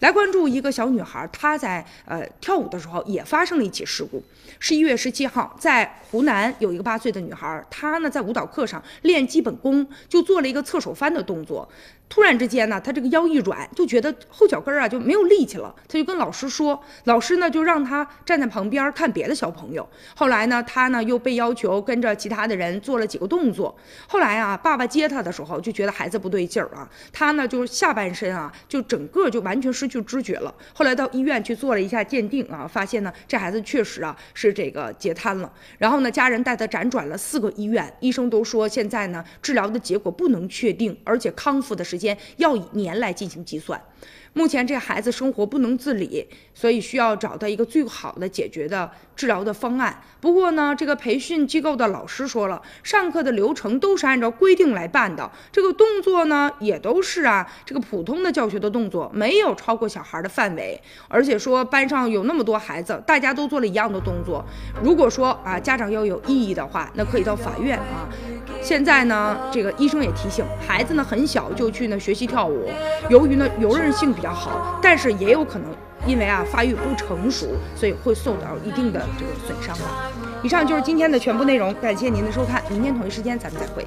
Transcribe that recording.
来关注一个小女孩，她在呃跳舞的时候也发生了一起事故。十一月十七号，在湖南有一个八岁的女孩，她呢在舞蹈课上练基本功，就做了一个侧手翻的动作。突然之间呢，她这个腰一软，就觉得后脚跟啊就没有力气了。她就跟老师说，老师呢就让她站在旁边看别的小朋友。后来呢，她呢又被要求跟着其他的人做了几个动作。后来啊，爸爸接她的时候就觉得孩子不对劲儿啊，她呢就是下半身啊就整个就完全失去知觉了。后来到医院去做了一下鉴定啊，发现呢这孩子确实啊是这个截瘫了。然后呢，家人带他辗转了四个医院，医生都说现在呢治疗的结果不能确定，而且康复的时间要以年来进行计算。目前这孩子生活不能自理，所以需要找到一个最好的解决的治疗的方案。不过呢，这个培训机构的老师说了，上课的流程都是按照规定来办的，这个动作呢也都是啊这个普通的教学的动作，没有超过小孩的范围。而且说班上有那么多孩子，大家都做了一样的动作，如果说啊家长要有异议的话，那可以到法院啊。现在呢，这个医生也提醒，孩子呢很小就去呢学习跳舞，由于呢柔韧性比较好，但是也有可能因为啊发育不成熟，所以会受到一定的这个损伤吧。以上就是今天的全部内容，感谢您的收看，明天同一时间咱们再会。